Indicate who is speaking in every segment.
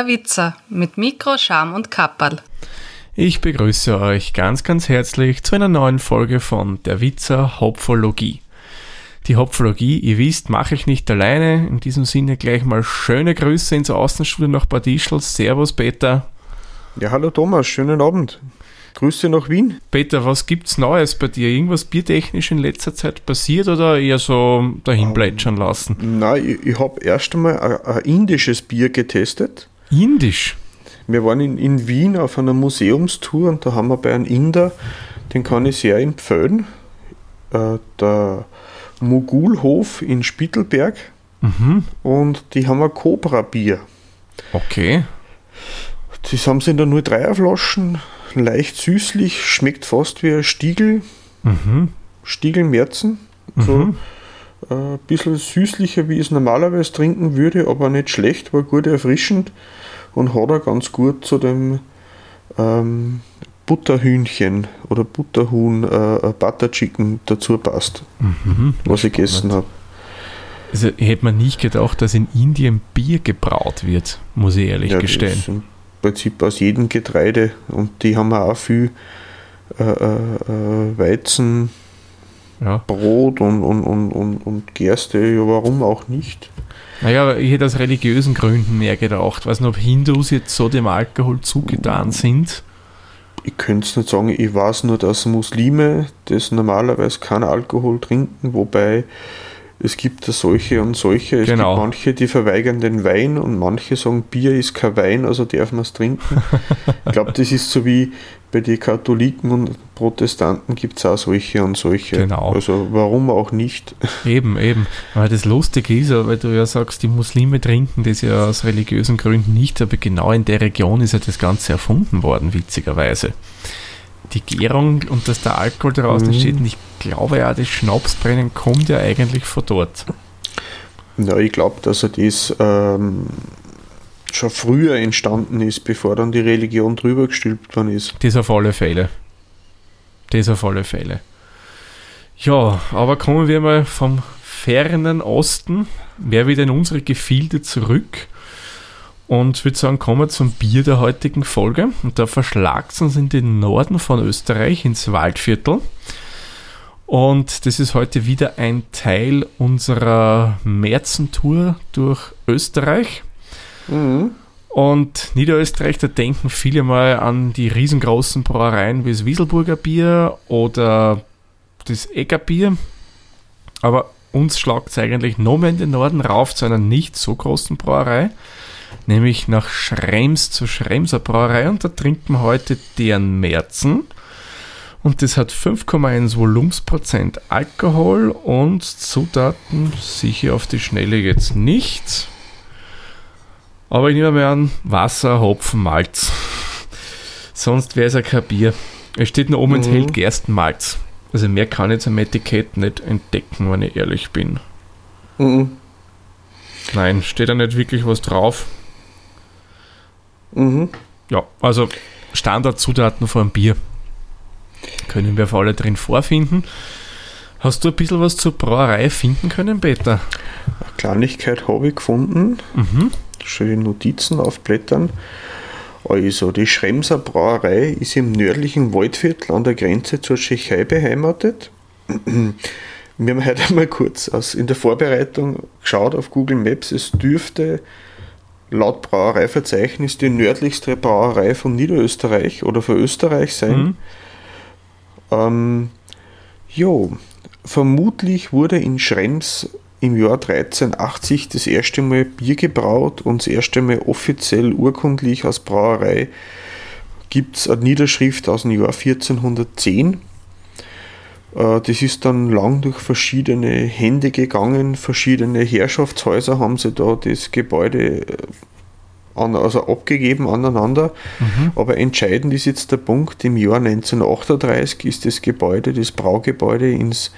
Speaker 1: Der Witzer mit Mikro, Scham und Kapperl.
Speaker 2: Ich begrüße euch ganz, ganz herzlich zu einer neuen Folge von Der Witzer Hopfologie. Die Hopfologie, ihr wisst, mache ich nicht alleine. In diesem Sinne gleich mal schöne Grüße ins Außenstudio nach Bad Ischl. Servus, Peter.
Speaker 3: Ja, hallo Thomas, schönen Abend. Grüße nach Wien.
Speaker 2: Peter, was gibt's Neues bei dir? Irgendwas biertechnisch in letzter Zeit passiert oder eher so dahin plätschern lassen?
Speaker 3: Nein, ich, ich habe erst einmal ein, ein indisches Bier getestet.
Speaker 2: Indisch?
Speaker 3: Wir waren in, in Wien auf einer Museumstour und da haben wir bei einem Inder, den kann ich sehr empfehlen, äh, der Mogulhof in Spittelberg
Speaker 2: Mhm.
Speaker 3: und die haben ein Cobra-Bier.
Speaker 2: Okay.
Speaker 3: Das haben sie in der 03er Flaschen, leicht süßlich, schmeckt fast wie ein Stiegel,
Speaker 2: Mhm.
Speaker 3: Stiegelmerzen. So äh, ein bisschen süßlicher, wie ich es normalerweise trinken würde, aber nicht schlecht, war gut erfrischend und hat auch ganz gut zu dem ähm, Butterhühnchen oder Butterhuhn, äh, äh, Butter Chicken dazu passt,
Speaker 2: Mhm.
Speaker 3: was ich gegessen habe.
Speaker 2: Also hätte man nicht gedacht, dass in Indien Bier gebraut wird, muss ich ehrlich
Speaker 3: Ja,
Speaker 2: gestehen.
Speaker 3: im Prinzip aus jedem Getreide und die haben auch viel äh, äh, äh, Weizen,
Speaker 2: Ja.
Speaker 3: Brot und, und, und, und, und Gerste, ja warum auch nicht?
Speaker 2: Naja, aber ich hätte aus religiösen Gründen mehr gedacht. Weiß nicht, ob Hindus jetzt so dem Alkohol zugetan sind.
Speaker 3: Ich könnte es nicht sagen, ich weiß nur, dass Muslime das normalerweise keinen Alkohol trinken, wobei es gibt da solche und solche. Es
Speaker 2: Genau.
Speaker 3: gibt manche, die verweigern den Wein und manche sagen, Bier ist kein Wein, also darf man es trinken. ich glaube, das ist so wie bei den Katholiken und Protestanten gibt es auch solche und solche.
Speaker 2: Genau.
Speaker 3: Also warum auch nicht?
Speaker 2: Eben, eben. Aber das Lustige ist, weil du ja sagst, die Muslime trinken das ja aus religiösen Gründen nicht, aber genau in der Region ist ja das Ganze erfunden worden, witzigerweise. Die Gärung und dass der Alkohol daraus
Speaker 3: Mhm.
Speaker 2: entsteht, und ich glaube ja, das Schnapsbrennen kommt ja eigentlich von dort.
Speaker 3: Ja, ich glaube, dass er das ähm, schon früher entstanden ist, bevor dann die Religion drüber gestülpt worden ist.
Speaker 2: Das auf alle Fälle. Das auf alle Fälle. Ja, aber kommen wir mal vom fernen Osten, wer wieder in unsere Gefilde zurück. Und würde sagen, kommen wir zum Bier der heutigen Folge. Und da verschlagt es uns in den Norden von Österreich, ins Waldviertel. Und das ist heute wieder ein Teil unserer Märzentour durch Österreich.
Speaker 3: Mhm.
Speaker 2: Und Niederösterreich, da denken viele mal an die riesengroßen Brauereien wie das Wieselburger Bier oder das Eggerbier. Aber uns schlagt es eigentlich noch mehr in den Norden rauf zu einer nicht so großen Brauerei, nämlich nach Schrems zur Schremser Brauerei. Und da trinken wir heute deren Märzen. Und das hat 5,1 Volumensprozent Alkohol und Zutaten sicher auf die Schnelle jetzt nicht. Aber ich nehme mal an, Wasser, Hopfen, Malz. Sonst wäre es ja kein Bier. Es steht nur oben,
Speaker 3: Mhm.
Speaker 2: enthält Gerstenmalz. Also mehr kann ich zum Etikett nicht entdecken, wenn ich ehrlich bin.
Speaker 3: Mhm.
Speaker 2: Nein, steht da nicht wirklich was drauf.
Speaker 3: Mhm.
Speaker 2: Ja, also Standardzutaten von einem Bier können wir auf alle drin vorfinden. Hast du ein bisschen was zur Brauerei finden können, Peter?
Speaker 3: Eine Kleinigkeit habe ich gefunden.
Speaker 2: Mhm.
Speaker 3: Schöne Notizen aufblättern. Also, die Schremser Brauerei ist im nördlichen Waldviertel an der Grenze zur Tschechei beheimatet. Wir haben heute einmal kurz aus, in der Vorbereitung geschaut auf Google Maps. Es dürfte laut Brauereiverzeichnis die nördlichste Brauerei von Niederösterreich oder von Österreich sein.
Speaker 2: Mhm.
Speaker 3: Ähm, jo, vermutlich wurde in Schrems im Jahr 1380 das erste Mal Bier gebraut und das erste Mal offiziell urkundlich als Brauerei gibt es eine Niederschrift aus dem Jahr 1410. Äh, Das ist dann lang durch verschiedene Hände gegangen, verschiedene Herrschaftshäuser haben sie da das Gebäude äh, an, also abgegeben aneinander. Aber entscheidend ist jetzt der Punkt, im Jahr 1938 ist das Gebäude, das Braugebäude ins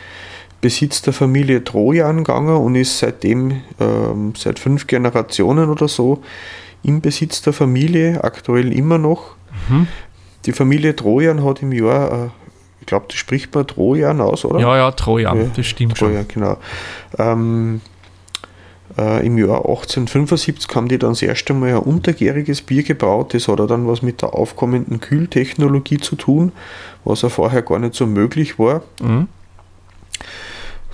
Speaker 3: Besitz der Familie Trojan gegangen und ist seitdem, ähm, seit fünf Generationen oder so, im Besitz der Familie, aktuell immer noch. Die Familie Trojan hat im Jahr, äh, ich glaube, das spricht man Trojan aus, oder?
Speaker 2: Ja, ja, Trojan,
Speaker 3: Ja,
Speaker 2: das stimmt schon.
Speaker 3: Trojan, genau. Ähm, Äh, Im Jahr 1875 haben die dann das erste Mal ein untergäriges Bier gebraut. Das hat dann was mit der aufkommenden Kühltechnologie zu tun, was ja vorher gar nicht so möglich war. Mhm.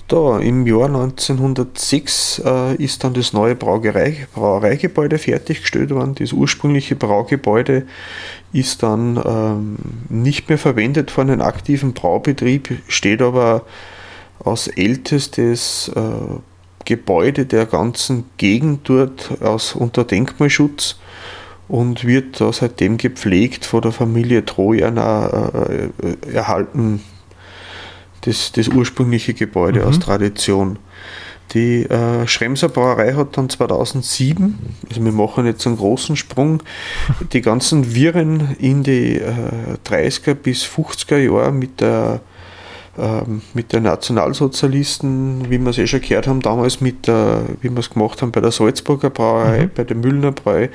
Speaker 3: Da, im Jahr 1906 äh, ist dann das neue Brauerei, Brauereigebäude fertiggestellt worden. Das ursprüngliche Braugebäude ist dann ähm, nicht mehr verwendet für einen aktiven Braubetrieb, steht aber als ältestes äh, Gebäude der ganzen Gegend dort aus, unter Denkmalschutz und wird da seitdem gepflegt von der Familie Trojan äh, äh, erhalten das, das ursprüngliche Gebäude mhm. aus Tradition. Die äh, Schremser Brauerei hat dann 2007, also wir machen jetzt einen großen Sprung, die ganzen Viren in die äh, 30er bis 50er Jahre mit der ähm, mit den Nationalsozialisten, wie wir es eh schon gehört haben, damals mit der, wie wir es gemacht haben bei der Salzburger Brauerei, mhm. bei der Müllner Brauerei,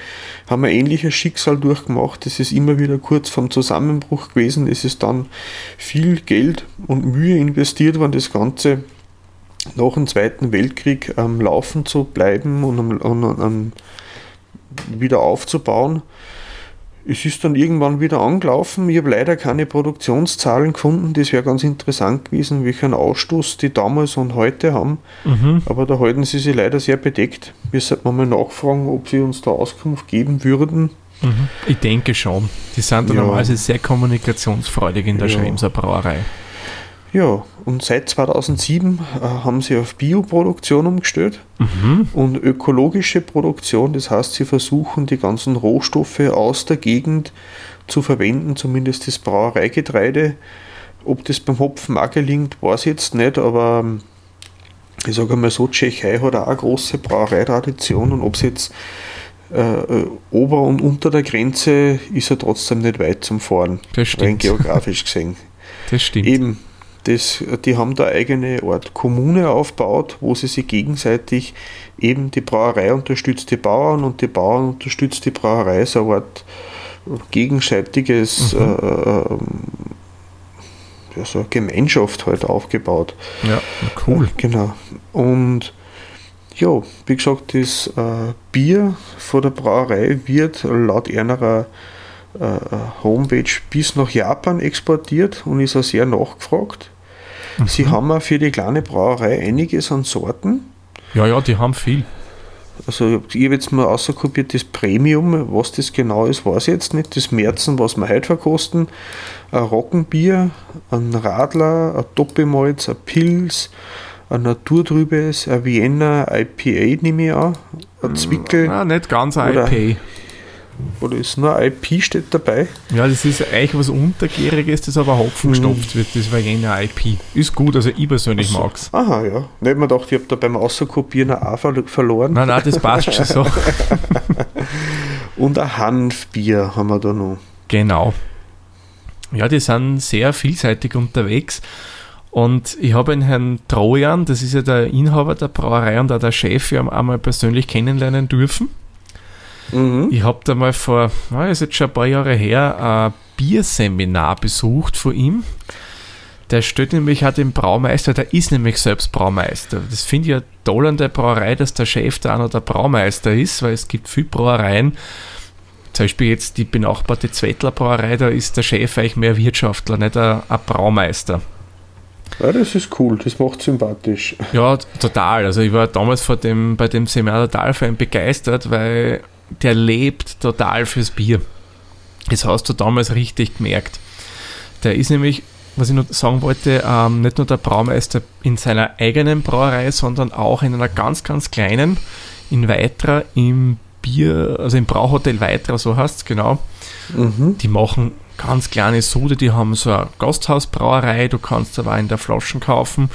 Speaker 3: haben wir ein ähnliches Schicksal durchgemacht. Es ist immer wieder kurz vom Zusammenbruch gewesen. Es ist dann viel Geld und Mühe investiert worden, das Ganze nach dem Zweiten Weltkrieg am Laufen zu bleiben und am, am, am wieder aufzubauen es ist dann irgendwann wieder angelaufen. Ich habe leider keine Produktionszahlen gefunden. Das wäre ganz interessant gewesen, welchen Ausstoß die damals und heute haben. Mhm. Aber da halten sie sich leider sehr bedeckt. Wir sollten mal nachfragen, ob sie uns da Auskunft geben würden.
Speaker 2: Mhm. Ich denke schon. Die sind ja. normalerweise sehr kommunikationsfreudig in der ja. Schremser Brauerei.
Speaker 3: Ja, und seit 2007 äh, haben sie auf Bioproduktion umgestellt mhm. und ökologische Produktion. Das heißt, sie versuchen die ganzen Rohstoffe aus der Gegend zu verwenden, zumindest das Brauereigetreide. Ob das beim Hopfen auch gelingt, weiß ich jetzt nicht, aber ähm, ich sage mal so, Tschechei hat auch eine große Brauereitradition und ob es jetzt äh, äh, ober und unter der Grenze ist er trotzdem nicht weit zum Fahren.
Speaker 2: Das stimmt. Rein
Speaker 3: geografisch gesehen.
Speaker 2: Das stimmt.
Speaker 3: Eben, das, die haben da eigene Art Kommune aufgebaut, wo sie sich gegenseitig eben die Brauerei unterstützt die Bauern und die Bauern unterstützt die Brauerei, so eine Art gegenseitiges mhm. äh, ja, so eine Gemeinschaft halt aufgebaut.
Speaker 2: Ja, cool.
Speaker 3: Genau. Und ja, wie gesagt, das äh, Bier von der Brauerei wird laut einer äh, Homepage bis nach Japan exportiert und ist auch sehr nachgefragt. Mhm. Sie haben auch für die kleine Brauerei einiges an Sorten.
Speaker 2: Ja, ja, die haben viel.
Speaker 3: Also ich habe jetzt mal außerkopiert das Premium, was das genau ist, weiß ich jetzt nicht. Das Märzen, was wir heute verkosten. Ein Roggenbier, ein Radler, ein Doppelmalz, ein Pilz, ein Naturtrübes, ein Vienna IPA nehme ich an, ein Zwickel.
Speaker 2: Ah, nicht ganz ein IPA.
Speaker 3: Oder ist nur IP steht dabei?
Speaker 2: Ja, das ist eigentlich was Untergäriges, das aber Hopfen mhm. gestopft wird. Das war jener IP. Ist gut, also ich persönlich so. mag es.
Speaker 3: Aha, ja. Nicht mir gedacht, ich habe da beim Außerkopieren ein A verloren.
Speaker 2: Nein, nein, das passt schon so.
Speaker 3: Und ein Hanfbier haben wir da noch.
Speaker 2: Genau. Ja, die sind sehr vielseitig unterwegs. Und ich habe den Herrn Trojan, das ist ja der Inhaber der Brauerei und auch der Chef, ja einmal persönlich kennenlernen dürfen. Mhm. Ich habe da mal vor, na, ist jetzt schon ein paar Jahre her, ein Bierseminar besucht von ihm. Der stellt nämlich auch den Braumeister, der ist nämlich selbst Braumeister. Das finde ich ja toll an der Brauerei, dass der Chef da auch noch der Braumeister ist, weil es gibt viele Brauereien, zum Beispiel jetzt die benachbarte Zwettler Brauerei, da ist der Chef eigentlich mehr Wirtschaftler, nicht ein, ein Braumeister.
Speaker 3: Ja, das ist cool, das macht sympathisch.
Speaker 2: Ja, total. Also ich war damals vor dem, bei dem Seminar total für ihn begeistert, weil der lebt total fürs Bier. Das hast du damals richtig gemerkt. Der ist nämlich, was ich noch sagen wollte, ähm, nicht nur der Braumeister in seiner eigenen Brauerei, sondern auch in einer ganz, ganz kleinen, in Weitra, im Bier, also im Brauhotel Weitra, so heißt es genau. Mhm. Die machen ganz kleine Sude, die haben so eine Gasthausbrauerei, du kannst aber in der Flaschen kaufen.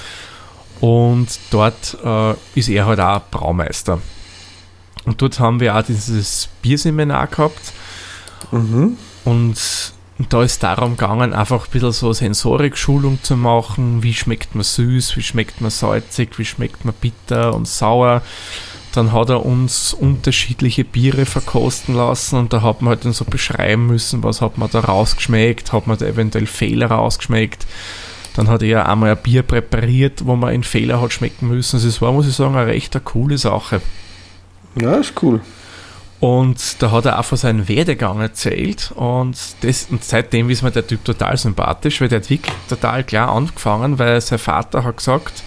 Speaker 2: Und dort äh, ist er halt auch Braumeister. Und dort haben wir auch dieses Bierseminar gehabt. Mhm. Und, da ist darum gegangen, einfach ein bisschen so Sensorik-Schulung zu machen. Wie schmeckt man süß, wie schmeckt man salzig, wie schmeckt man bitter und sauer. Dann hat er uns unterschiedliche Biere verkosten lassen und da hat man halt dann so beschreiben müssen, was hat man da rausgeschmeckt, hat man da eventuell Fehler rausgeschmeckt. Dann hat er einmal ein Bier präpariert, wo man einen Fehler hat schmecken müssen. Also es war, muss ich sagen, eine recht eine coole Sache.
Speaker 3: Ja, ist cool.
Speaker 2: Und da hat er auch von seinem Werdegang erzählt und, das, und seitdem ist mir der Typ total sympathisch, weil der hat wirklich total klar angefangen, weil sein Vater hat gesagt,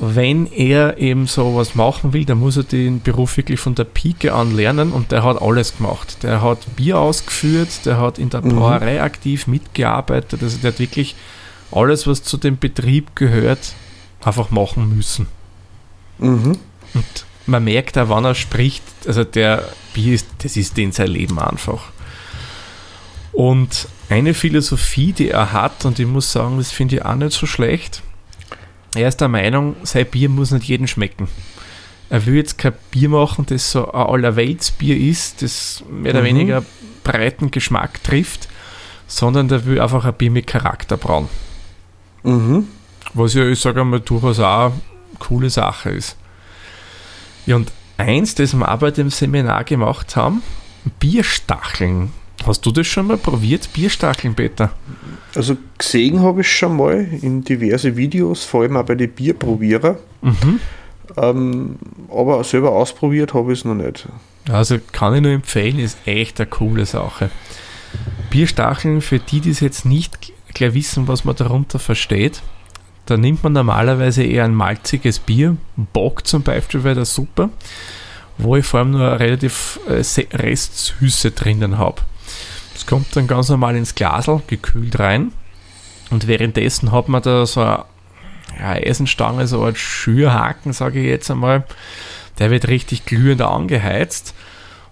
Speaker 2: wenn er eben so was machen will, dann muss er den Beruf wirklich von der Pike an lernen und der hat alles gemacht. Der hat Bier ausgeführt, der hat in der Brauerei mhm. aktiv mitgearbeitet, also der hat wirklich alles, was zu dem Betrieb gehört, einfach machen müssen. Mhm. Und man merkt auch, wann er spricht, also der Bier ist, das ist in sein Leben einfach. Und eine Philosophie, die er hat, und ich muss sagen, das finde ich auch nicht so schlecht. Er ist der Meinung, sein Bier muss nicht jedem schmecken. Er will jetzt kein Bier machen, das so ein Allerweltsbier ist, das mehr oder mhm. weniger breiten Geschmack trifft, sondern der will einfach ein Bier mit Charakter brauen. Mhm. Was ja, ich sage mal, durchaus auch eine coole Sache ist. Ja, und eins, das wir auch bei dem Seminar gemacht haben, Bierstacheln. Hast du das schon mal probiert, Bierstacheln, Peter?
Speaker 3: Also gesehen habe ich schon mal in diverse Videos, vor allem auch bei den Bierprobierer. Mhm. Ähm, aber selber ausprobiert habe ich es noch nicht.
Speaker 2: Also kann ich nur empfehlen, ist echt eine coole Sache. Bierstacheln, für die, die es jetzt nicht gleich wissen, was man darunter versteht, da nimmt man normalerweise eher ein malziges Bier, Bock zum Beispiel wäre das super, wo ich vor allem nur relativ äh, Restsüße drinnen habe. Das kommt dann ganz normal ins Glasl, gekühlt rein und währenddessen hat man da so eine ja, Eisenstange, so ein Schürhaken, sage ich jetzt einmal, der wird richtig glühend angeheizt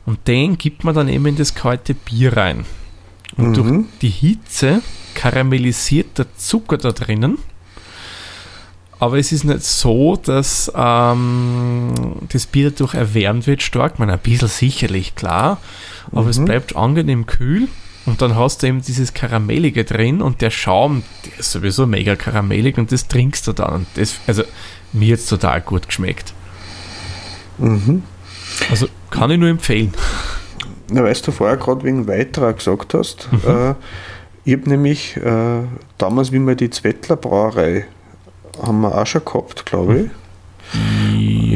Speaker 2: und den gibt man dann eben in das kalte Bier rein. Und mhm. durch die Hitze karamellisiert der Zucker da drinnen aber es ist nicht so, dass ähm, das Bier dadurch erwärmt wird stark. Man ein bisschen sicherlich, klar. Aber mhm. es bleibt angenehm kühl. Und dann hast du eben dieses Karamellige drin und der Schaum, der ist sowieso mega karamellig und das trinkst du dann. Und das, also mir jetzt total gut geschmeckt. Mhm. Also kann ich nur empfehlen.
Speaker 3: Na, weißt du vorher gerade wegen weiterer gesagt hast, mhm. äh, ich habe nämlich äh, damals, wie wir die Zwettler Brauerei haben wir auch schon gehabt, glaube ich.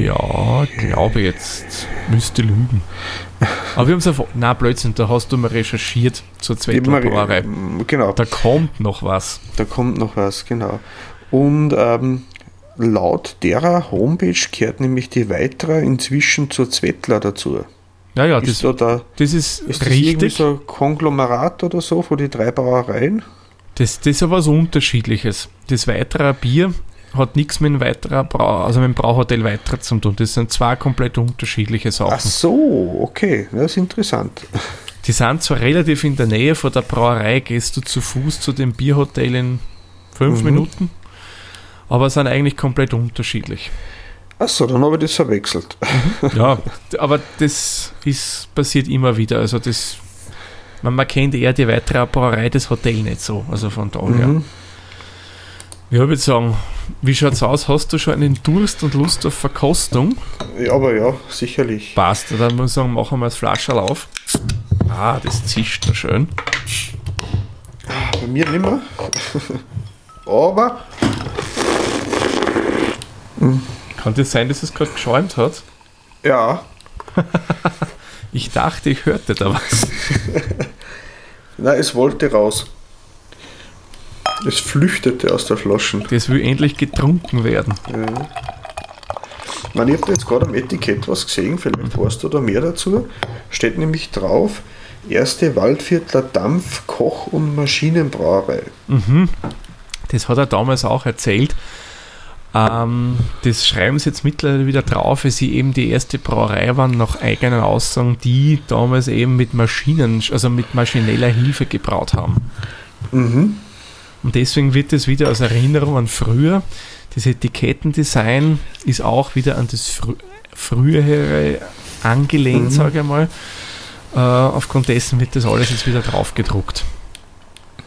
Speaker 2: Ja, glaube jetzt. Müsste lügen. Aber wir haben es einfach. Na, Blödsinn, da hast du mal recherchiert zur Zweitbrauerei.
Speaker 3: Genau.
Speaker 2: Da kommt noch was.
Speaker 3: Da kommt noch was, genau. Und ähm, laut derer Homepage gehört nämlich die Weiterer inzwischen zur Zwettler dazu.
Speaker 2: Ja, ja, ist das, da, das ist, ist das richtig.
Speaker 3: so ein Konglomerat oder so von die drei Brauereien?
Speaker 2: Das, das ist aber was Unterschiedliches. Das Weiterer Bier hat nichts mit einem weiterer Brau, also mit dem Brauhotel weiter zu tun. Das sind zwei komplett unterschiedliche Sachen. Ach
Speaker 3: so, okay, das ist interessant.
Speaker 2: Die sind zwar relativ in der Nähe von der Brauerei, gehst du zu Fuß zu dem Bierhotel in fünf mhm. Minuten, aber sind eigentlich komplett unterschiedlich.
Speaker 3: Achso, dann habe ich das verwechselt.
Speaker 2: Mhm. Ja, aber das ist passiert immer wieder. Also das, man, man kennt eher die weitere Brauerei, das Hotel nicht so. Also von daher. Mhm. Ja, ich würde sagen, wie schaut es aus? Hast du schon einen Durst und Lust auf Verkostung?
Speaker 3: Ja, aber ja, sicherlich.
Speaker 2: Passt, dann muss ich sagen, machen wir das Flascherl auf. Ah, das zischt da schön.
Speaker 3: Bei mir nicht mehr. aber.
Speaker 2: Kann das sein, dass es gerade geschäumt hat?
Speaker 3: Ja.
Speaker 2: ich dachte, ich hörte da was.
Speaker 3: Nein, es wollte raus. Es flüchtete aus der Flasche.
Speaker 2: Das will endlich getrunken werden.
Speaker 3: Ja. Man, ich habe jetzt gerade am Etikett was gesehen, vielleicht weißt du da mehr dazu. Steht nämlich drauf, erste Waldviertler Dampf-, Koch- und Maschinenbrauerei.
Speaker 2: Mhm. Das hat er damals auch erzählt. Ähm, das schreiben sie jetzt mittlerweile wieder drauf, weil sie eben die erste Brauerei waren, nach eigenen Aussagen, die damals eben mit Maschinen, also mit maschineller Hilfe gebraut haben. Mhm. Und deswegen wird es wieder als Erinnerung an früher. Das Etikettendesign ist auch wieder an das frü frühere angelehnt, mhm. sage ich mal. Äh, aufgrund dessen wird das alles jetzt wieder drauf gedruckt.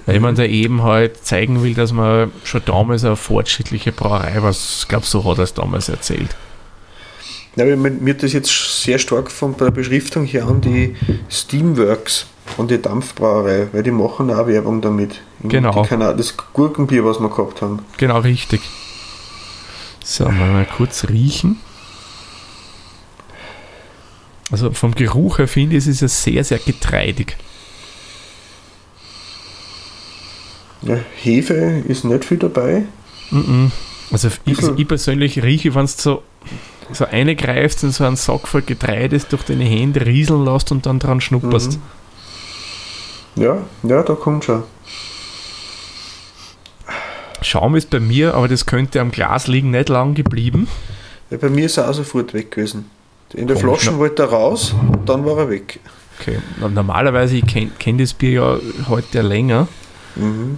Speaker 2: Weil man da eben halt zeigen will, dass man schon damals eine fortschrittliche Brauerei war. Ich glaube, so hat er es damals erzählt.
Speaker 3: Ja, mir hat das jetzt sehr stark von der Beschriftung hier an die Steamworks und die Dampfbrauerei, weil die machen auch Werbung damit.
Speaker 2: Genau.
Speaker 3: Das Gurkenbier, was wir gehabt haben.
Speaker 2: Genau, richtig. So, mal, mal kurz riechen. Also vom Geruch her finde ich, es ist ja sehr, sehr getreidig.
Speaker 3: Ja, Hefe ist nicht viel dabei.
Speaker 2: Mhm. Also ich, ich persönlich rieche, wenn du so, so reingreifst und so einen Sack voll Getreides durch deine Hände rieseln lässt und dann dran schnupperst.
Speaker 3: Mhm. Ja, ja, da kommt schon.
Speaker 2: Schaum ist bei mir, aber das könnte am Glas liegen, nicht lang geblieben.
Speaker 3: Ja, bei mir ist er auch sofort weg gewesen. In der
Speaker 2: Komisch,
Speaker 3: Flasche wollte er raus und dann war er weg.
Speaker 2: Okay. Normalerweise, ich kenne kenn das Bier ja heute länger.
Speaker 3: Mhm.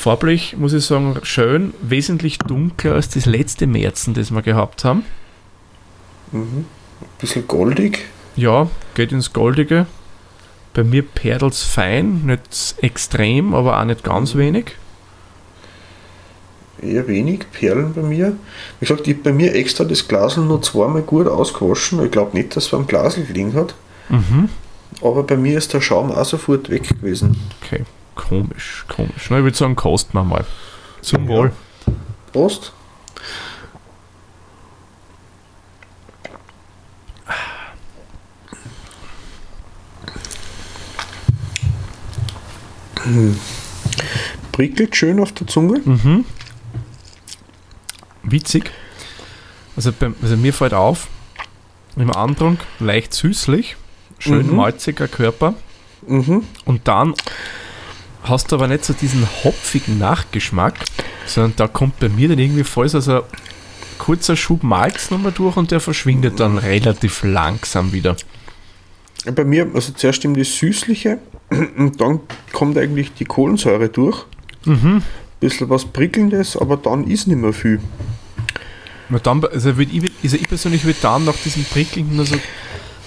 Speaker 2: Farblich muss ich sagen, schön, wesentlich dunkler als das letzte Märzen, das wir gehabt haben.
Speaker 3: Mhm. Bisschen goldig.
Speaker 2: Ja, geht ins Goldige. Bei mir perdelt's fein, nicht extrem, aber auch nicht ganz wenig.
Speaker 3: Eher wenig Perlen bei mir. Wie gesagt, ich habe bei mir extra das Glasl nur zweimal gut ausgewaschen. Ich glaube nicht, dass es beim Glasl gelegen hat.
Speaker 2: Mhm.
Speaker 3: Aber bei mir ist der Schaum auch sofort weg gewesen.
Speaker 2: Okay, komisch, komisch. Na, ich würde sagen, kosten wir mal. Zum
Speaker 3: Ja.
Speaker 2: Wohl.
Speaker 3: Prost. Hm. Prickelt schön auf der Zunge.
Speaker 2: Mhm. Witzig. Also, beim, also mir fällt auf, im Andrang leicht süßlich, schön
Speaker 3: Mhm.
Speaker 2: malziger Körper
Speaker 3: Mhm.
Speaker 2: und dann hast du aber nicht so diesen hopfigen Nachgeschmack, sondern da kommt bei mir dann irgendwie voll so ein kurzer Schub Malz nochmal durch und der verschwindet dann relativ langsam wieder.
Speaker 3: Bei mir, also zuerst eben das Süßliche und dann kommt eigentlich die Kohlensäure durch.
Speaker 2: Mhm.
Speaker 3: Bisschen was Prickelndes, aber dann ist nicht mehr viel.
Speaker 2: Dann, also, ich, also ich persönlich würde dann nach diesem Prickeln nur so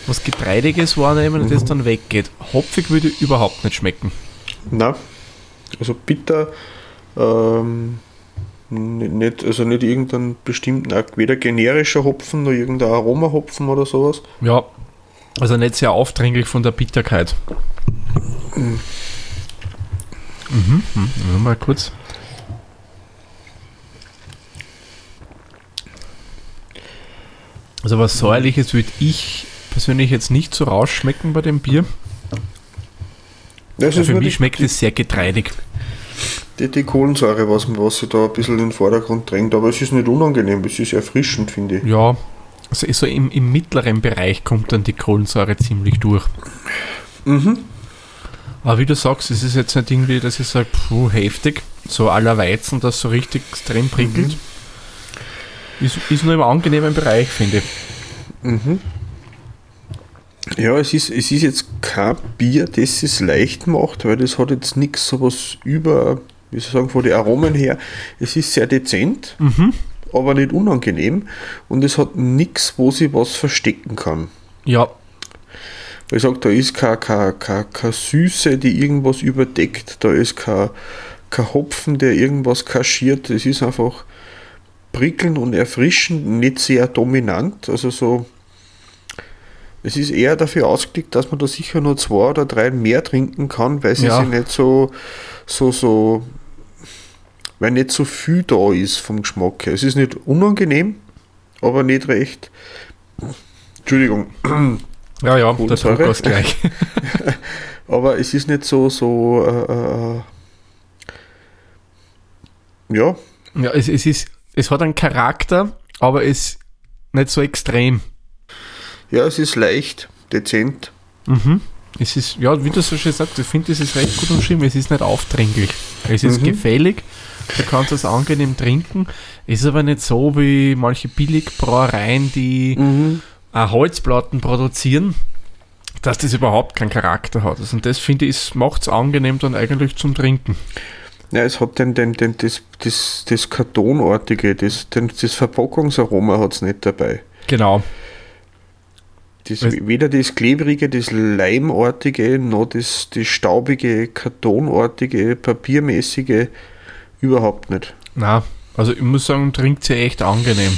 Speaker 2: was Getreidiges wahrnehmen und das dann weggeht. Hopfig würde überhaupt nicht schmecken.
Speaker 3: Na, also bitter, ähm, nicht, also nicht irgendeinen bestimmten, weder generischer Hopfen noch irgendein Aromahopfen oder sowas.
Speaker 2: Ja, also nicht sehr aufdringlich von der Bitterkeit. Mhm. Mhm. Mal kurz. Also was säuerliches würde ich persönlich jetzt nicht so rausschmecken bei dem Bier.
Speaker 3: Das
Speaker 2: Ja,
Speaker 3: ist
Speaker 2: für mich
Speaker 3: die,
Speaker 2: schmeckt es sehr getreidig.
Speaker 3: die, die Kohlensäure, was, was sich da ein bisschen in den Vordergrund drängt, aber es ist nicht unangenehm, es ist erfrischend, finde ich.
Speaker 2: Ja, also so im, im mittleren Bereich kommt dann die Kohlensäure ziemlich durch.
Speaker 3: Mhm.
Speaker 2: Aber wie du sagst, es ist jetzt nicht irgendwie, dass ich sage, puh, heftig, so aller Weizen, das so richtig extrem prickelt. Ist, ist nur im angenehmen Bereich, finde ich.
Speaker 3: Mhm. Ja, es ist, es ist jetzt kein Bier, das es leicht macht, weil das hat jetzt nichts sowas über, wie soll ich sagen, von den Aromen her. Es ist sehr dezent,
Speaker 2: Mhm.
Speaker 3: aber nicht unangenehm und es hat nichts, wo sie was verstecken kann.
Speaker 2: Ja,
Speaker 3: Weil ich sage, da ist keine, keine, keine, keine Süße, die irgendwas überdeckt, da ist kein, kein Hopfen, der irgendwas kaschiert. Es ist einfach prickelnd und erfrischend, nicht sehr dominant. Also so, es ist eher dafür ausgelegt, dass man da sicher nur zwei oder drei mehr trinken kann, weil sie
Speaker 2: Ja.
Speaker 3: sich nicht so, so, so, weil nicht so viel da ist vom Geschmack her. Es ist nicht unangenehm, aber nicht recht. Entschuldigung.
Speaker 2: ja, ja,
Speaker 3: Kohlensäure.
Speaker 2: Druckausgleich.
Speaker 3: Aber es ist nicht so, so, äh, äh, ja,
Speaker 2: ja, es, es, ist, es hat einen Charakter, aber es ist nicht so extrem.
Speaker 3: Ja, es ist leicht, dezent.
Speaker 2: Mhm. Es ist, ja, wie du so schön sagst, ich finde, es ist recht gut umschrieben. Es ist nicht aufdringlich. Es ist
Speaker 3: Mhm.
Speaker 2: gefällig. Du kannst es angenehm trinken. Es ist aber nicht so wie manche Billigbrauereien, die äh, Holzplatten produzieren, dass das überhaupt keinen Charakter hat. Also, und das finde ich, macht es angenehm dann eigentlich zum Trinken.
Speaker 3: Ja, es hat den, den, den, das, das, das Kartonartige, das, den, das Verpackungsaroma hat es nicht dabei.
Speaker 2: Genau.
Speaker 3: Das, weder das klebrige, das leimartige, noch das, das staubige, kartonartige, papiermäßige, überhaupt nicht.
Speaker 2: Na, also ich muss sagen, trinkt sie echt angenehm.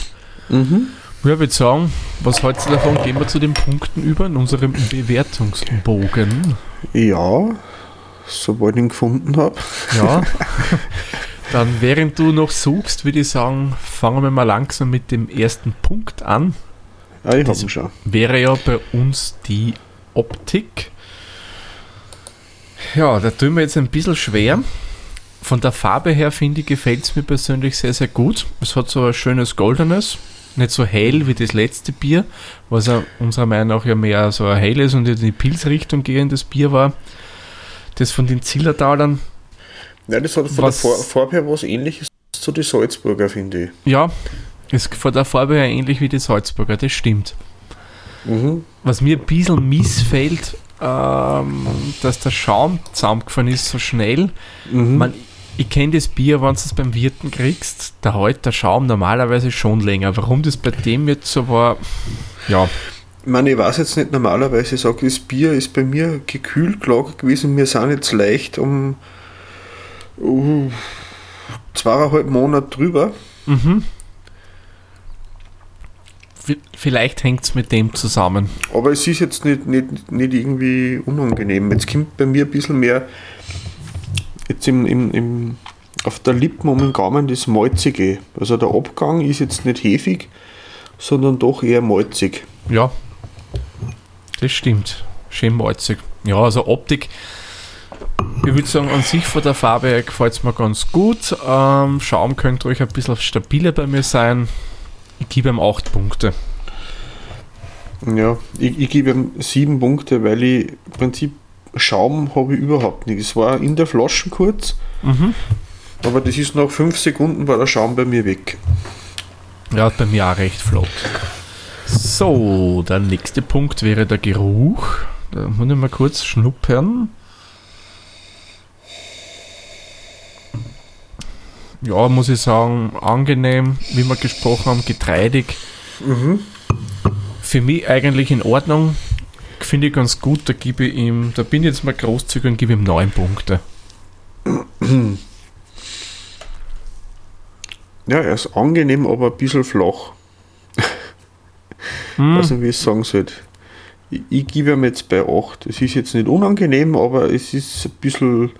Speaker 2: Ja, ich würde sagen, was hältst du davon? Gehen wir zu den Punkten über in unserem Bewertungsbogen.
Speaker 3: Ja, sobald ich ihn gefunden habe.
Speaker 2: Ja. Dann, während du noch suchst, würde ich sagen, fangen wir mal langsam mit dem ersten Punkt an.
Speaker 3: Ah, ich
Speaker 2: Das-
Speaker 3: schon.
Speaker 2: wäre ja bei uns die Optik. Ja, da tun wir jetzt ein bisschen schwer. Von der Farbe her finde ich, gefällt es mir persönlich sehr, sehr gut. Es hat so ein schönes Goldenes, nicht so hell wie das letzte Bier, was ja unserer Meinung nach ja mehr so ein helles und in die Pilzrichtung gehendes Bier war. Das von den Zillertalern,
Speaker 3: Nein, das hat von
Speaker 2: Was-
Speaker 3: der Far- Farbe her was ähnliches zu den Salzburger, finde ich.
Speaker 2: ja, ist von der Farbe her ähnlich wie die Salzburger, das stimmt.
Speaker 3: Mhm.
Speaker 2: Was mir ein bisschen missfällt, ähm, dass der Schaum zusammengefahren ist so schnell.
Speaker 3: Mhm.
Speaker 2: Man, ich kenne das Bier, wenn du es beim Wirten kriegst, da hält der Schaum normalerweise schon länger. Warum das bei dem jetzt so war, ja,
Speaker 3: Ich meine, ich weiß jetzt nicht, normalerweise sage ich, das Bier ist bei mir gekühlt gelagert gewesen. Wir sind jetzt leicht um uh, zweieinhalb Monate drüber.
Speaker 2: mhm. Vielleicht hängt es mit dem zusammen.
Speaker 3: Aber es ist jetzt nicht, nicht, nicht irgendwie unangenehm. Jetzt kommt bei mir ein bisschen mehr jetzt im, im, im, auf der Lippen um den Gaumen das Malzige. Also der Abgang ist jetzt nicht hefig, sondern doch eher malzig.
Speaker 2: Ja, das stimmt. Schön malzig. Ja, also Optik, ich würde sagen, an sich von der Farbe gefällt es mir ganz gut. Ähm, Schaum könnte ruhig ein bisschen stabiler bei mir sein. Ich gebe ihm 8 Punkte.
Speaker 3: Ja, ich, ich gebe ihm sieben Punkte, weil ich im Prinzip Schaum habe ich überhaupt nicht. Es war in der Flasche kurz,
Speaker 2: Mhm.
Speaker 3: aber das ist nach fünf Sekunden war der Schaum bei mir weg.
Speaker 2: Ja, bei mir auch recht flott. So, der nächste Punkt wäre der Geruch. Da muss ich mal kurz schnuppern. Ja, muss ich sagen, angenehm, wie wir gesprochen haben, getreidig. Für mich eigentlich in Ordnung. Finde ich ganz gut, da gebe ich ihm, da bin ich jetzt mal großzügig und gebe ihm 9 Punkte.
Speaker 3: Ja, er ist angenehm, aber ein bisschen flach.
Speaker 2: Hm,
Speaker 3: weiß nicht, wie ich es sagen sollte. Ich, ich gebe ihm jetzt bei 8. Es ist jetzt nicht unangenehm, aber es ist ein bisschen,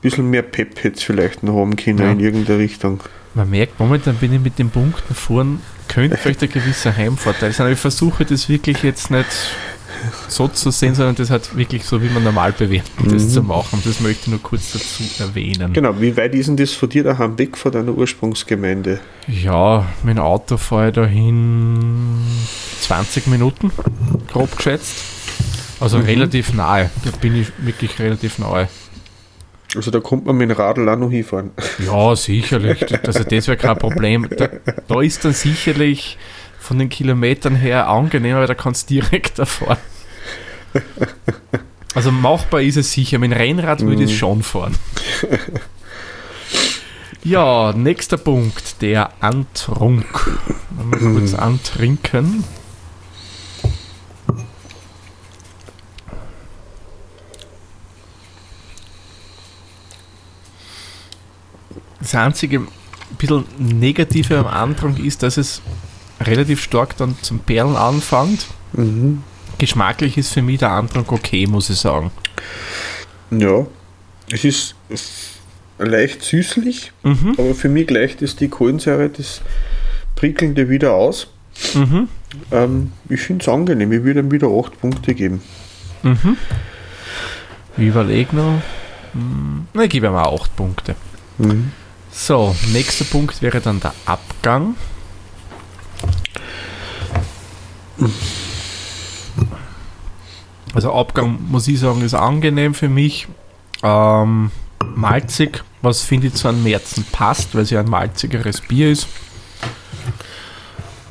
Speaker 3: bisschen mehr Pep jetzt vielleicht noch haben können
Speaker 2: Ja.
Speaker 3: in irgendeiner Richtung.
Speaker 2: Man merkt, momentan bin ich mit den Punkten vorn, könnte vielleicht ein gewisser Heimvorteil sein. Aber ich versuche das wirklich jetzt nicht so zu sehen, sondern das halt wirklich so, wie man normal bewertet, das
Speaker 3: Mhm.
Speaker 2: zu machen. Das möchte ich nur kurz dazu erwähnen.
Speaker 3: Genau, wie weit ist denn das von dir daheim weg von deiner Ursprungsgemeinde?
Speaker 2: Ja, dem Auto fahre ich dahin 20 Minuten, grob geschätzt. Also
Speaker 3: Mhm.
Speaker 2: relativ nahe. Da bin ich wirklich relativ nahe.
Speaker 3: Also da kommt man mit dem Radl auch noch hinfahren.
Speaker 2: Ja, sicherlich. Also das wäre kein Problem. Da, da ist dann sicherlich von den Kilometern her angenehmer, weil da kannst du direkt fahren. Also machbar ist es sicher. Mit dem Rennrad würde ich es schon fahren. Ja, nächster Punkt, der Antrunk. Mal kurz antrinken. Das einzige bisschen Negative am Antrunk ist, dass es relativ stark dann zum Perlen anfängt.
Speaker 3: Mhm.
Speaker 2: Geschmacklich ist für mich der Antrunk okay, muss ich sagen.
Speaker 3: Ja, es ist leicht süßlich,
Speaker 2: Mhm.
Speaker 3: aber für mich gleicht es die Kohlensäure, das Prickelnde wieder aus.
Speaker 2: Mhm.
Speaker 3: Ähm, ich finde es angenehm, ich würde ihm wieder 8 Punkte geben.
Speaker 2: Mhm. Ich überlege noch. Hm, Na, ich gebe ihm auch 8 Punkte.
Speaker 3: Mhm.
Speaker 2: So, nächster Punkt wäre dann der Abgang. Also Abgang, muss ich sagen, ist angenehm für mich. Ähm, malzig, was finde ich zu einem Märzen passt, weil es ja ein malzigeres Bier ist.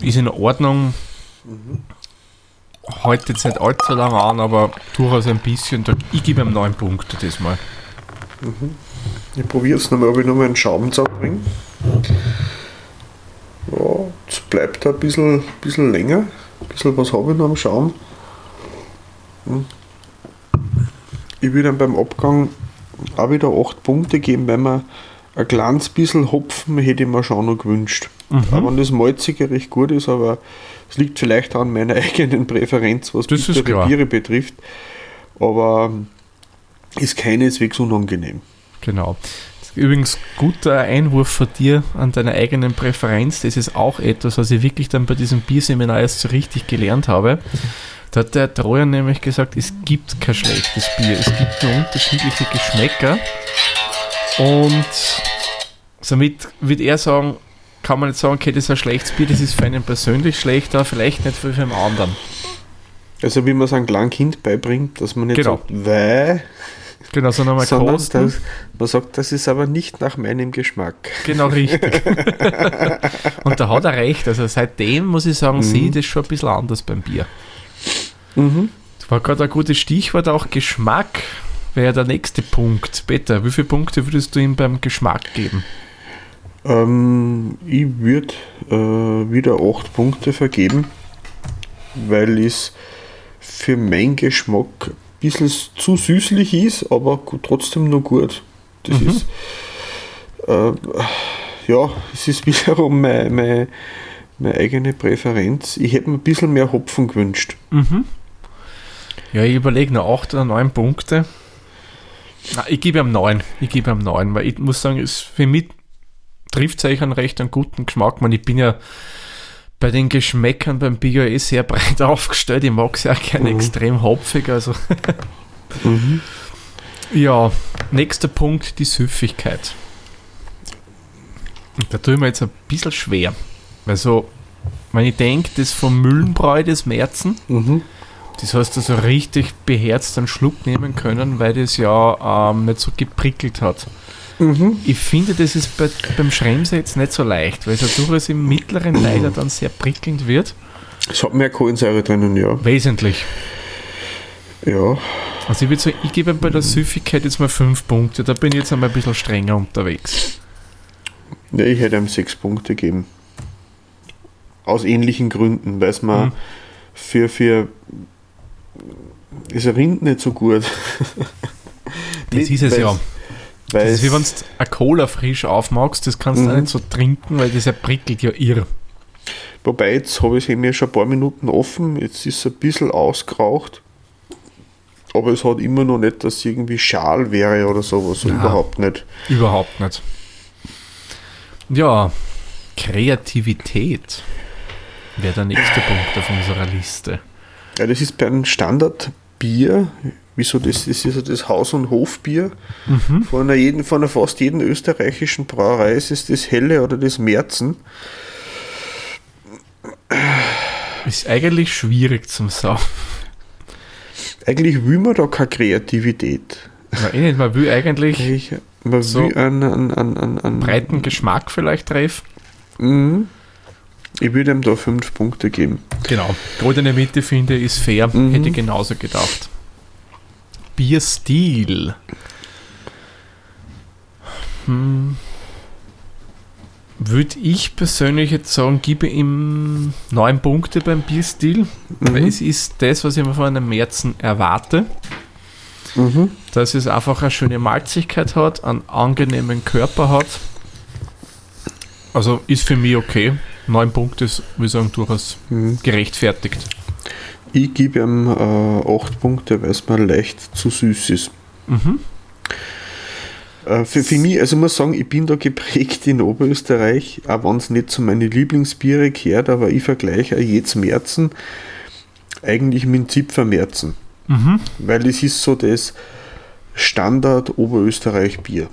Speaker 2: Ist in Ordnung. Heute jetzt nicht allzu lange an, aber durchaus ein bisschen. Ich gebe ihm 9 Punkte diesmal.
Speaker 3: Ich probiere es nochmal, ob ich nochmal einen Schaum zusammenbringe. Ja, es bleibt ein bisschen, bisschen länger. Ein bisschen was habe ich noch am Schaum. Hm. Ich würde dann beim Abgang auch wieder 8 Punkte geben, weil man ein kleines bisschen Hopfen hätte ich mir schon noch gewünscht. Auch wenn das Malzige recht gut ist, aber es liegt vielleicht an meiner eigenen Präferenz, was
Speaker 2: Das ist
Speaker 3: bittere. Biere betrifft. Aber ist keineswegs unangenehm.
Speaker 2: Genau. Übrigens, guter Einwurf von dir an deiner eigenen Präferenz. Das ist auch etwas, was ich wirklich dann bei diesem Bierseminar erst so richtig gelernt habe. Da hat der Trojan nämlich gesagt, es gibt kein schlechtes Bier. Es gibt nur unterschiedliche Geschmäcker. Und somit würde er sagen, kann man nicht sagen, okay, das ist ein schlechtes Bier, das ist für einen persönlich schlecht, aber vielleicht nicht für einen anderen.
Speaker 3: Also wie man es einem kleinen Kind beibringt, dass man nicht
Speaker 2: Genau.
Speaker 3: sagt, weil,
Speaker 2: Genau, sondern mal
Speaker 3: sondern
Speaker 2: kosten.
Speaker 3: das, man sagt, das ist aber nicht nach meinem Geschmack.
Speaker 2: Genau richtig. Und da hat er recht. Also seitdem muss ich sagen, sehe ich das schon ein bisschen anders beim Bier.
Speaker 3: Mhm.
Speaker 2: Das war gerade ein gutes Stichwort, auch Geschmack wäre der nächste Punkt. Peter, wie viele Punkte würdest du ihm beim Geschmack geben?
Speaker 3: Ähm, ich würde äh, wieder 8 Punkte vergeben, weil es für meinen Geschmack bisschen zu süßlich ist, aber trotzdem noch gut. Das ist, äh, ja, es ist wiederum meine, meine, meine eigene Präferenz. Ich hätte mir ein bisschen mehr Hopfen gewünscht.
Speaker 2: Mhm. Ja, ich überlege noch 8 oder 9 Punkte. Na, ich gebe ihm 9. Ich gebe ihm 9, weil ich muss sagen, es für mich trifft es eigentlich einen recht einen guten Geschmack. Man, ich bin ja bei den Geschmäckern beim Bier eh sehr breit aufgestellt. Ich mag es ja auch gerne
Speaker 3: Mhm.
Speaker 2: extrem hopfig. Also. Ja, nächster Punkt, die Süffigkeit. Da tue ich mir jetzt ein bisschen schwer. Weil so, wenn ich denke, das vom Müllenbräu des Märzen,
Speaker 3: Mhm.
Speaker 2: das hast du so richtig beherzt einen Schluck nehmen können, weil das ja ähm, nicht so geprickelt hat.
Speaker 3: Mhm.
Speaker 2: Ich finde, das ist bei, beim Schremse jetzt nicht so leicht, weil es ja durchaus im mittleren leider dann sehr prickelnd wird.
Speaker 3: Es hat mehr Kohlensäure drinnen, ja.
Speaker 2: Wesentlich.
Speaker 3: Ja,
Speaker 2: Also ich würde sagen, ich gebe bei der Süffigkeit jetzt mal 5 Punkte. Da bin ich jetzt einmal ein bisschen strenger unterwegs.
Speaker 3: Ja, ich hätte ihm sechs Punkte gegeben. Aus ähnlichen Gründen, weil es mir
Speaker 2: Mhm.
Speaker 3: für, für es rinnt nicht so gut.
Speaker 2: Das ist es ja.
Speaker 3: Weil
Speaker 2: Das ist wie wenn du eine Cola frisch aufmachst, das kannst du
Speaker 3: Mhm.
Speaker 2: nicht so trinken, weil das ja prickelt ja irr.
Speaker 3: wobei jetzt habe ich es mir schon ein paar Minuten offen, jetzt ist es ein bisschen ausgeraucht. Aber es hat immer noch nicht, dass es irgendwie schal wäre oder sowas.
Speaker 2: Ja.
Speaker 3: Überhaupt nicht.
Speaker 2: Überhaupt nicht. Ja, Kreativität wäre der nächste Punkt auf unserer Liste.
Speaker 3: Ja, das ist bei einem Standardbier, wieso das, das ist ja das Haus- und Hofbier.
Speaker 2: Mhm.
Speaker 3: Von, einer jeden, von einer fast jeden österreichischen Brauerei ist es das Helle oder das Märzen.
Speaker 2: Ist eigentlich schwierig zum Sagen.
Speaker 3: Eigentlich will man da keine Kreativität.
Speaker 2: Ja, eh nicht, man will eigentlich
Speaker 3: Ich, man
Speaker 2: So.
Speaker 3: will einen, einen, einen, einen, einen
Speaker 2: breiten Geschmack vielleicht treffen.
Speaker 3: Mhm. Ich würde ihm da fünf Punkte geben.
Speaker 2: Genau. Goldene Mitte finde ich ist fair.
Speaker 3: Mhm.
Speaker 2: Hätte ich genauso gedacht. Bierstil. Hm. Würde ich persönlich jetzt sagen, gebe ihm neun Punkte beim Bierstil. Weil
Speaker 3: Mhm.
Speaker 2: es ist das, was ich mir von einem Märzen erwarte.
Speaker 3: Mhm.
Speaker 2: Dass es einfach eine schöne Malzigkeit hat, einen angenehmen Körper hat. Also ist für mich okay. Neun Punkte ist, würde ich sagen, durchaus
Speaker 3: Mhm.
Speaker 2: gerechtfertigt.
Speaker 3: Ich gebe ihm äh, acht Punkte, weil es mir leicht zu süß ist.
Speaker 2: Mhm.
Speaker 3: Äh, für, für mich, also ich muss sagen, ich bin da geprägt in Oberösterreich, auch wenn es nicht zu meinen Lieblingsbiere gehört, aber ich vergleiche auch jetzt Märzen eigentlich mit Zipfer-Märzen.
Speaker 2: Mhm.
Speaker 3: Weil es ist so das Standard Oberösterreich-Bier.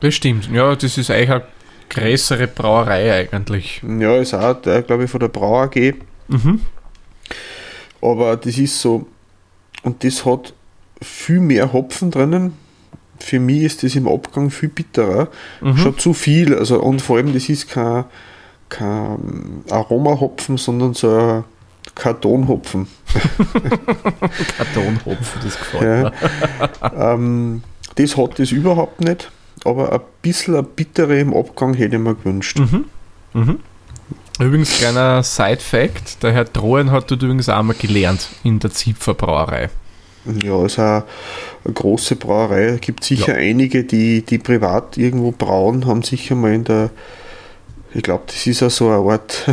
Speaker 2: Das stimmt. Ja, das ist eigentlich eine größere Brauerei eigentlich.
Speaker 3: Ja, ist auch, glaube ich, von der Brau AG.
Speaker 2: Mhm.
Speaker 3: Aber das ist so, und das hat viel mehr Hopfen drinnen. Für mich ist das im Abgang viel bitterer.
Speaker 2: Mhm.
Speaker 3: Schon zu viel. Also, und vor allem, das ist kein, kein Aromahopfen, sondern so ein Kartonhopfen.
Speaker 2: Kartonhopfen, das gefällt
Speaker 3: Ja.
Speaker 2: mir.
Speaker 3: ähm, das hat das überhaupt nicht. Aber ein bisschen eine bittere im Abgang hätte ich mir gewünscht.
Speaker 2: Mhm. Mhm. Übrigens, kleiner Side-Fact: Der Herr Drohen hat dort übrigens auch mal gelernt in der Zipfer Brauerei.
Speaker 3: Ja, ist eine große Brauerei. Es gibt sicher
Speaker 2: Ja.
Speaker 3: einige, die, die privat irgendwo brauen, haben sicher mal in der, ich glaube, das ist ja so eine Art,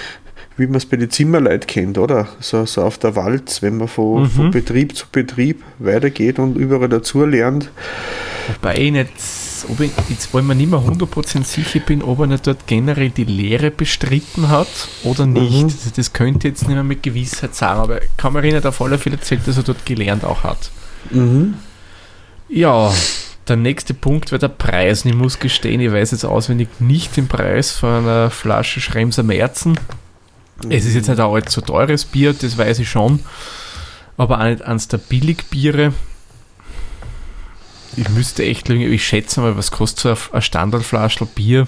Speaker 3: wie man es bei den Zimmerleuten kennt, oder? So, so auf der Walz, wenn man von,
Speaker 2: Mhm.
Speaker 3: von Betrieb zu Betrieb weitergeht und überall dazu lernt.
Speaker 2: Wobei ich nicht jetzt, ob ich, jetzt, weil ich mir nicht mehr 100% sicher bin, ob er nicht dort generell die Lehre bestritten hat oder nicht.
Speaker 3: Mhm.
Speaker 2: Also das könnte jetzt nicht mehr mit Gewissheit sagen, aber ich kann mir erinnern, auf alle Fälle erzählt, dass er dort gelernt auch hat.
Speaker 3: Mhm.
Speaker 2: Ja, der nächste Punkt wäre der Preis. Und ich muss gestehen, ich weiß jetzt auswendig nicht den Preis von einer Flasche Schremser Märzen. Es ist jetzt nicht ein allzu teures Bier, das weiß ich schon. Aber auch nicht eines der Billigbiere. Ich müsste echt lügen, ich schätze mal, was kostet so ein- ein Standardflaschel Bier?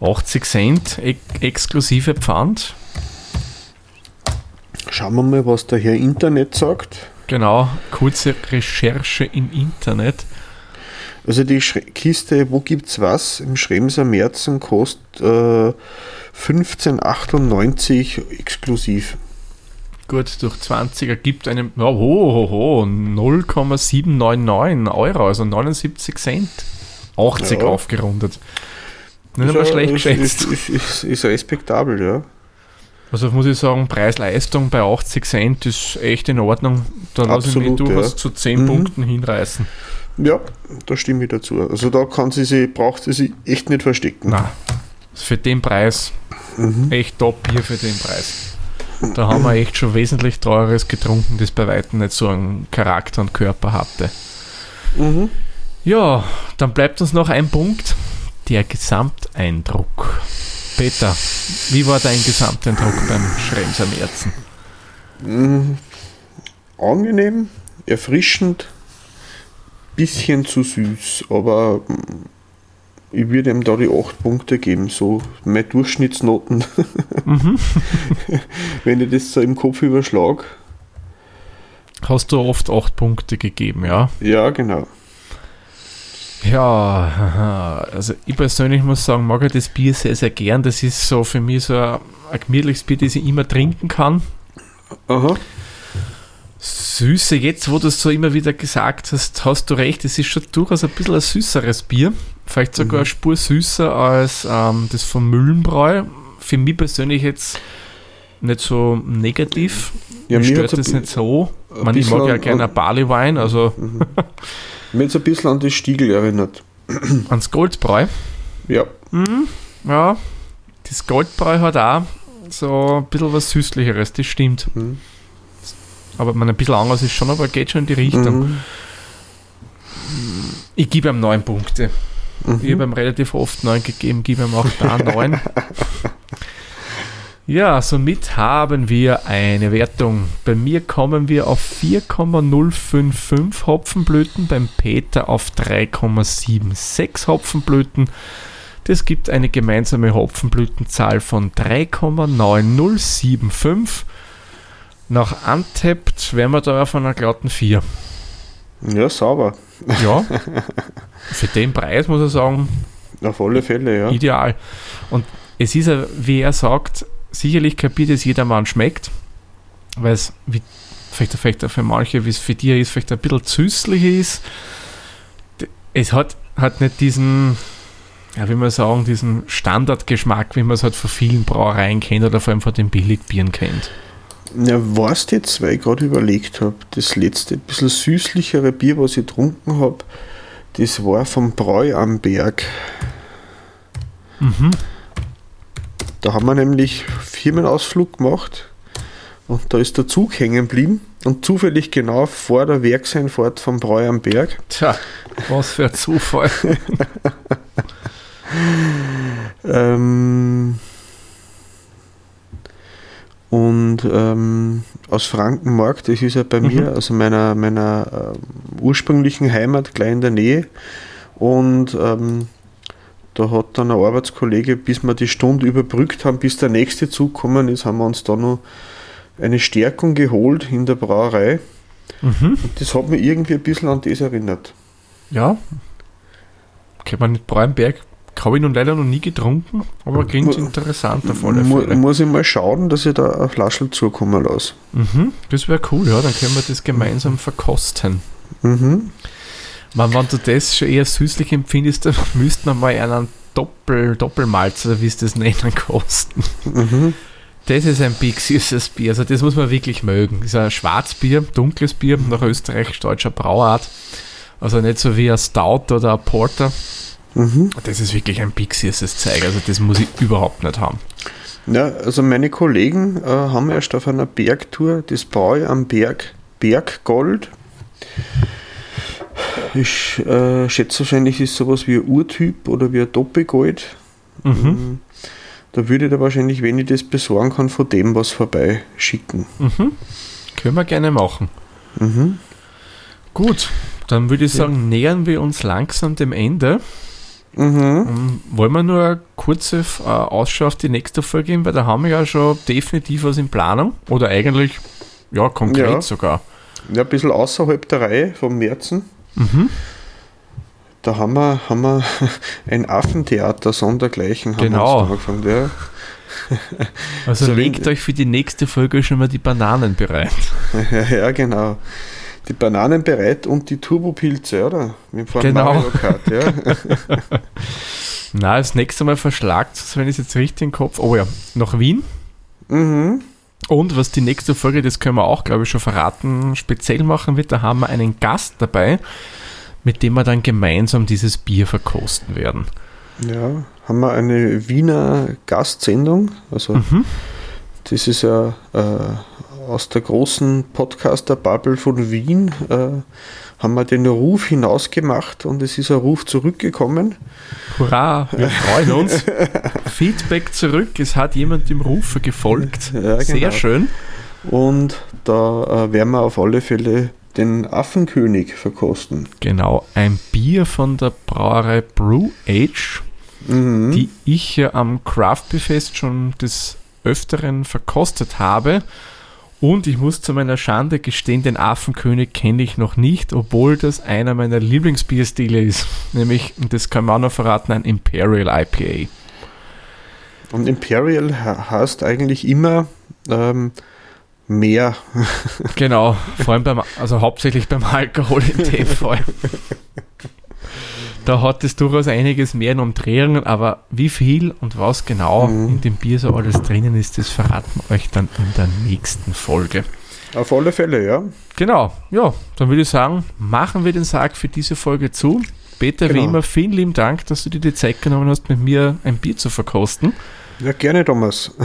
Speaker 2: 80 Cent, ex exklusive Pfand.
Speaker 3: Schauen wir mal, was der Herr Internet sagt.
Speaker 2: Genau, kurze Recherche im Internet.
Speaker 3: Also die Schre Kiste, wo gibt's was? Im Schremser Märzen kostet äh, 15,98 exklusiv.
Speaker 2: Gut, durch 20 ergibt einem ja, ho, ho, ho, 0,799 Euro, also 79 Cent. 80
Speaker 3: Ja.
Speaker 2: aufgerundet. Nicht einmal schlecht geschätzt.
Speaker 3: Ist, ist, ist, respektabel, ja.
Speaker 2: Also muss ich sagen, Preis-Leistung bei 80 Cent ist echt in Ordnung. Da lasse ich mich durchaus
Speaker 3: ja.
Speaker 2: zu 10
Speaker 3: Mhm.
Speaker 2: Punkten hinreißen.
Speaker 3: Ja, da stimme ich dazu. Also da kann sie sich, braucht sie sich echt nicht verstecken.
Speaker 2: Na, für den Preis,
Speaker 3: Mhm.
Speaker 2: echt Top-Bier für den Preis. Da haben wir echt schon wesentlich teureres getrunken, das bei weitem nicht so einen Charakter und Körper hatte.
Speaker 3: Mhm.
Speaker 2: Ja, dann bleibt uns noch ein Punkt, der Gesamteindruck. Peter, wie war dein Gesamteindruck beim Schrems am Herzen?
Speaker 3: Mhm. Angenehm, erfrischend, bisschen zu süß, aber ich würde ihm da die 8 Punkte geben, so meine Durchschnittsnoten.
Speaker 2: Mhm.
Speaker 3: Wenn ich das so im Kopf überschlag.
Speaker 2: Hast du oft 8 Punkte gegeben, ja?
Speaker 3: Ja, genau.
Speaker 2: Ja, also ich persönlich muss sagen, mag ich das Bier sehr, sehr gern. Das ist so für mich so ein, ein gemütliches Bier, das ich immer trinken kann.
Speaker 3: Aha.
Speaker 2: Süße, jetzt wo du es so immer wieder gesagt hast, hast du recht, es ist schon durchaus ein bisschen ein süßeres Bier. Vielleicht sogar
Speaker 3: Mhm.
Speaker 2: eine Spur süßer als ähm, das von Mühlenbräu. Für mich persönlich jetzt nicht so negativ.
Speaker 3: Ja,
Speaker 2: mir stört das nicht so.
Speaker 3: ein
Speaker 2: Ich, mag ja gerne
Speaker 3: an-
Speaker 2: Barley Wein, also
Speaker 3: Mhm. Mir es ein bisschen an die Stiegel erinnert.
Speaker 2: ans Goldbräu.
Speaker 3: Ja.
Speaker 2: Mhm, ja, das Goldbräu hat auch so ein bisschen was Süßlicheres, das stimmt.
Speaker 3: Mhm.
Speaker 2: Aber man ein bisschen anders ist schon, aber geht schon in die Richtung.
Speaker 3: Mhm.
Speaker 2: Ich gebe ihm neun Punkte. Ich habe
Speaker 3: Mhm.
Speaker 2: ihm relativ oft neun gegeben, gebe ihm auch da neun. Ja, somit haben wir eine Wertung. Bei mir kommen wir auf 4,055 Hopfenblüten, beim Peter auf 3,76 Hopfenblüten. Das gibt eine gemeinsame Hopfenblütenzahl von 3,9075. Nach Untapped wären wir da auf einer glatten 4.
Speaker 3: Ja, sauber.
Speaker 2: Ja, für den Preis muss ich sagen,
Speaker 3: Auf alle Fälle, ja.
Speaker 2: ideal. Und es ist, ja, wie er sagt, sicherlich kein Bier, das jedermann schmeckt, weil es wie, vielleicht, vielleicht für manche, wie es für dich ist, vielleicht ein bisschen süßlich ist. Es hat, hat nicht diesen, ja, wie man sagen, diesen Standardgeschmack, wie man es halt von vielen Brauereien kennt oder vor allem von den Billigbieren kennt.
Speaker 3: Ja, weißt du jetzt, weil ich gerade überlegt habe, das letzte bisschen süßlichere Bier, was ich getrunken habe, das war vom Bräu am Berg.
Speaker 2: Mhm.
Speaker 3: Da haben wir nämlich Firmenausflug gemacht und da ist der Zug hängen geblieben und zufällig genau vor der Werkseinfahrt vom Bräu am Berg.
Speaker 2: Tja, was für ein Zufall.
Speaker 3: Ähm, und ähm, aus Frankenmark, das ist ja bei
Speaker 2: Mhm.
Speaker 3: mir, also meiner, meiner ähm, ursprünglichen Heimat, gleich in der Nähe. Und ähm, da hat dann ein Arbeitskollege, bis wir die Stunde überbrückt haben, bis der nächste Zug gekommen ist, haben wir uns da noch eine Stärkung geholt in der Brauerei.
Speaker 2: Mhm.
Speaker 3: Und das hat mich irgendwie ein bisschen an das erinnert.
Speaker 2: Ja. Kennt man nicht Brauenberg. Habe ich nun leider noch nie getrunken, aber klingt interessant auf alle Fälle.
Speaker 3: muss ich mal schauen, dass ich da eine Flasche zukommen lasse.
Speaker 2: Mhm, das wäre cool, ja, dann können wir das gemeinsam verkosten.
Speaker 3: Mhm.
Speaker 2: Man, wenn du das schon eher süßlich empfindest, dann müssten wir mal einen Doppel, Doppelmalz, oder wie es das nennen, kosten.
Speaker 3: Mhm.
Speaker 2: Das ist ein big süßes Bier, also das muss man wirklich mögen. Das ist ein Schwarzbier, dunkles Bier nach österreichisch-deutscher Brauart. Also nicht so wie ein Stout oder ein Porter. Das ist wirklich ein süßes Zeug. Also das muss ich überhaupt nicht haben.
Speaker 3: Ja, also meine Kollegen äh, haben erst auf einer Bergtour das Bräu am Berg Berggold. Ich äh, schätze wahrscheinlich ist sowas wie ein Urtyp oder wie ein Doppelgold. Mhm. Da würde ich da wahrscheinlich, wenn ich das besorgen kann, von dem was vorbeischicken.
Speaker 2: Mhm. Können wir gerne machen. Gut, dann würde ich sagen, nähern wir uns langsam dem Ende.
Speaker 3: Mhm.
Speaker 2: Wollen wir nur eine kurze äh, Ausschau auf die nächste Folge geben, weil da haben wir ja schon definitiv was in Planung. Oder eigentlich, ja, konkret
Speaker 3: Ja.
Speaker 2: sogar.
Speaker 3: Ja, ein bisschen außerhalb der Reihe vom Märzen.
Speaker 2: Mhm.
Speaker 3: Da haben wir, haben wir ein Affentheater sondergleichen
Speaker 2: Genau.
Speaker 3: angefangen. Ja.
Speaker 2: Also
Speaker 3: So
Speaker 2: legt euch für die nächste Folge schon mal die Bananen bereit.
Speaker 3: Ja, ja, genau. Die Bananen bereit und die Turbopilze, oder? Mit dem
Speaker 2: Genau.
Speaker 3: Kart, ja.
Speaker 2: Na, das nächste Mal verschlagt wenn ich es jetzt richtig im Kopf. Oh ja, nach Wien.
Speaker 3: mhm.
Speaker 2: Und was die nächste Folge, das können wir auch, glaube ich, schon verraten, speziell machen wird, da haben wir einen Gast dabei, mit dem wir dann gemeinsam dieses Bier verkosten werden.
Speaker 3: Ja, haben wir eine Wiener Gastsendung. Also,
Speaker 2: Mhm.
Speaker 3: das ist ja äh, aus der großen Podcaster-Bubble von Wien, äh, haben wir den Ruf hinausgemacht und es ist ein Ruf zurückgekommen.
Speaker 2: Hurra, wir freuen uns. Feedback zurück, es hat jemand dem Rufer gefolgt.
Speaker 3: Ja,
Speaker 2: Sehr
Speaker 3: genau.
Speaker 2: schön.
Speaker 3: Und da äh, werden wir auf alle Fälle den Affenkönig verkosten.
Speaker 2: Genau, ein Bier von der Brauerei Brew Age,
Speaker 3: Mhm.
Speaker 2: die ich ja am Craft Fest schon des Öfteren verkostet habe. Und ich muss zu meiner Schande gestehen, den Affenkönig kenne ich noch nicht, obwohl das einer meiner Lieblingsbierstile ist. Nämlich, und das kann man auch noch verraten, ein Imperial IPA.
Speaker 3: Und Imperial he- heißt eigentlich immer ähm, mehr.
Speaker 2: Genau, vor allem beim, also hauptsächlich beim Alkohol in dem Fall. Da hat es durchaus einiges mehr in Umdrehungen, aber wie viel und was genau
Speaker 3: Mhm.
Speaker 2: in dem Bier so alles drinnen ist, das verraten wir euch dann in der nächsten Folge.
Speaker 3: Auf alle Fälle, ja.
Speaker 2: Genau, ja, dann würde ich sagen, machen wir den Sarg für diese Folge zu. Peter, wie
Speaker 3: Genau.
Speaker 2: immer, vielen lieben Dank, dass du dir die Zeit genommen hast, mit mir ein Bier zu verkosten.
Speaker 3: Ja, gerne, Thomas.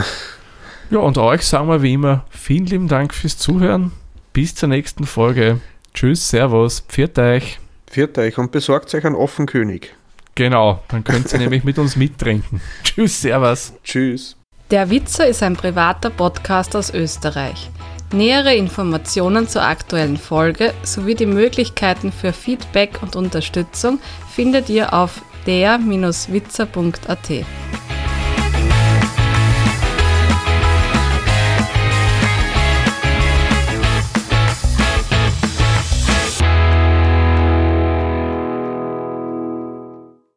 Speaker 2: Ja, und euch sagen wir wie immer, vielen lieben Dank fürs Zuhören. Bis zur nächsten Folge. Tschüss, Servus, pfiat euch.
Speaker 3: Viert euch und besorgt euch einen Affenkönig.
Speaker 2: Genau, dann könnt ihr nämlich mit uns mittrinken. Tschüss, Servus.
Speaker 3: Tschüss.
Speaker 1: Der Witzer ist ein privater Podcast aus Österreich. Nähere Informationen zur aktuellen Folge sowie die Möglichkeiten für Feedback und Unterstützung findet ihr auf der-witzer.at.